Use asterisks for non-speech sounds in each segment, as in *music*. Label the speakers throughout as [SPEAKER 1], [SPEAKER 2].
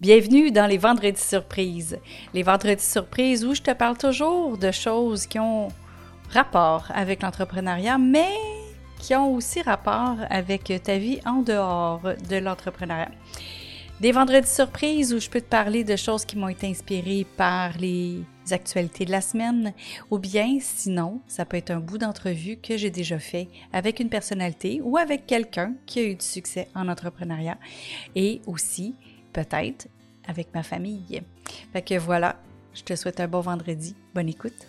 [SPEAKER 1] Bienvenue dans les vendredis surprises. Les vendredis surprises où je te parle toujours de choses qui ont rapport avec l'entrepreneuriat, mais qui ont aussi rapport avec ta vie en dehors de l'entrepreneuriat. Des vendredis surprises où je peux te parler de choses qui m'ont été inspirées par les actualités de la semaine, ou bien sinon, ça peut être un bout d'entrevue que j'ai déjà fait avec une personnalité ou avec quelqu'un qui a eu du succès en entrepreneuriat, et aussi peut-être avec ma famille. Fait que voilà, je te souhaite un bon vendredi. Bonne écoute.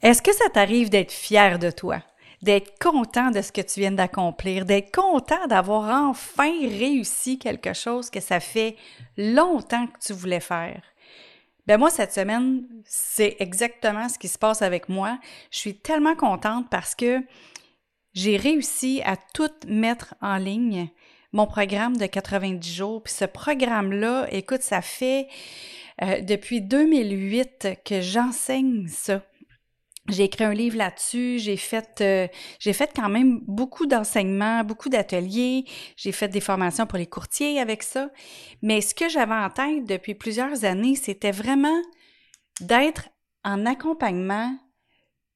[SPEAKER 1] Est-ce que ça t'arrive d'être fier de toi? D'être content de ce que tu viens d'accomplir, d'être content d'avoir enfin réussi quelque chose que ça fait longtemps que tu voulais faire? Ben moi, cette semaine, c'est exactement ce qui se passe avec moi. Je suis tellement contente parce que j'ai réussi à tout mettre en ligne mon programme de 90 jours. Puis ce programme-là, écoute, ça fait euh, depuis 2008 que j'enseigne ça. J'ai écrit un livre là-dessus, j'ai fait euh, j'ai fait quand même beaucoup d'enseignements, beaucoup d'ateliers, j'ai fait des formations pour les courtiers avec ça. Mais ce que j'avais en tête depuis plusieurs années, c'était vraiment d'être en accompagnement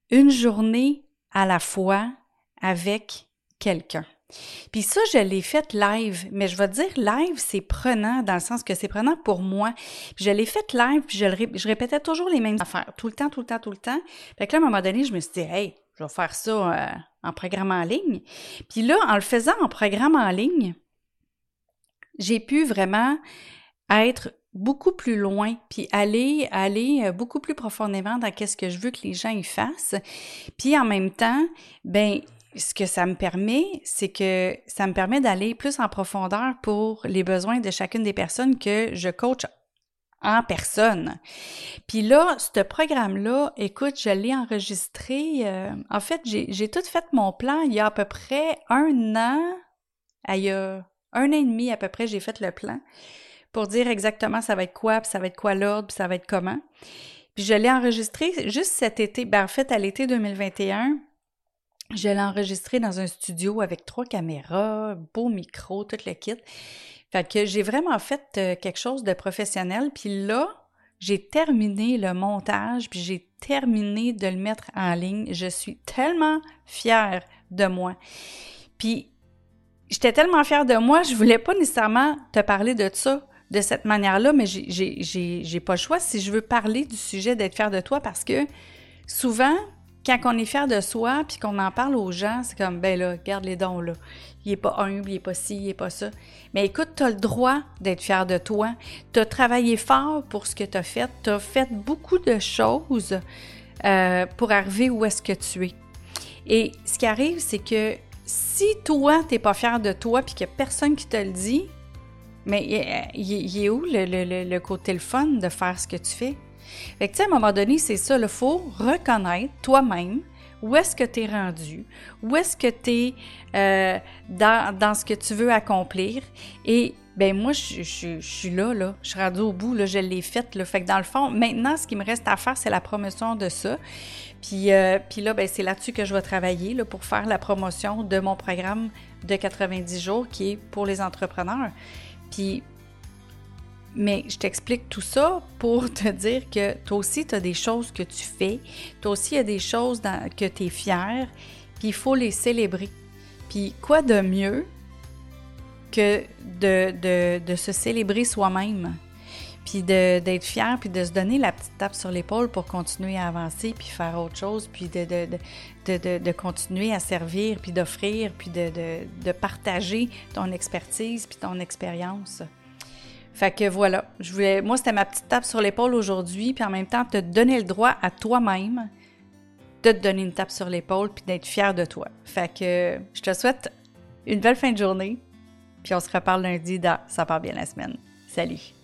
[SPEAKER 1] une journée à la fois avec quelqu'un. Puis ça, je l'ai fait live, mais je vais te dire live, c'est prenant dans le sens que c'est prenant pour moi. Puis je l'ai fait live, puis je, répétais toujours les mêmes affaires, tout le temps, tout le temps, tout le temps. Fait que là, à un moment donné, je me suis dit, hey, je vais faire ça euh, en programme en ligne. Puis là, en le faisant en programme en ligne, j'ai pu vraiment être beaucoup plus loin, puis aller, aller euh, beaucoup plus profondément dans qu'est-ce que je veux que les gens y fassent. Puis en même temps, ben ce que ça me permet, c'est que ça me permet d'aller plus en profondeur pour les besoins de chacune des personnes que je coach en personne. Puis là, ce programme-là, écoute, je l'ai enregistré. Euh, en fait, j'ai tout fait mon plan il y a à peu près un an. Il un an et demi à peu près, j'ai fait le plan pour dire exactement ça va être quoi, puis ça va être quoi l'ordre, puis ça va être comment. Puis je l'ai enregistré juste cet été, ben en fait à l'été 2021 je l'ai enregistré dans un studio avec trois caméras, beau micro, tout le kit. Fait que j'ai vraiment fait euh, quelque chose de professionnel. Puis là, j'ai terminé le montage, puis j'ai terminé de le mettre en ligne. Je suis tellement fière de moi. Puis j'étais tellement fière de moi, je voulais pas nécessairement te parler de ça de cette manière-là, mais j'ai pas le choix si je veux parler du sujet d'être fière de toi parce que souvent, quand on est fier de soi puis qu'on en parle aux gens, c'est comme, ben là, garde les dons là. Il est pas humble, il est pas ci, il est pas ça. Mais écoute, tu as le droit d'être fier de toi. Tu as travaillé fort pour ce que tu as fait. Tu as fait beaucoup de choses euh, pour arriver où est-ce que tu es. Et ce qui arrive, c'est que si toi, tu n'es pas fier de toi puis qu'il n'y a personne qui te le dit, mais il, est où le, le, le côté le fun de faire ce que tu fais? Fait que, à un moment donné, c'est ça, il faut reconnaître toi-même où est-ce que tu es rendu, où est-ce que tu es euh, dans, dans, ce que tu veux accomplir. Et ben moi, je, je, suis là, là, je suis rendue au bout, là, je l'ai faite. Fait que dans le fond, maintenant, ce qui me reste à faire, c'est la promotion de ça. Puis, euh, puis là, ben, c'est là-dessus que je vais travailler là, pour faire la promotion de mon programme de 90 jours qui est pour les entrepreneurs. Puis mais je t'explique tout ça pour *laughs* te dire que toi aussi, tu as des choses que tu fais, toi aussi, il y a des choses que tu es fier, puis il faut les célébrer. Puis quoi de mieux que de, de, se célébrer soi-même, puis d'être fier, puis de se donner la petite tape sur l'épaule pour continuer à avancer, puis faire autre chose, puis de, de, de continuer à servir, puis d'offrir, puis de, partager ton expertise, puis ton expérience. Fait que voilà, je voulais, moi c'était ma petite tape sur l'épaule aujourd'hui, puis en même temps te donner le droit à toi-même de te donner une tape sur l'épaule puis d'être fier de toi. Fait que je te souhaite une belle fin de journée, puis on se reparle lundi dans Ça part bien la semaine. Salut!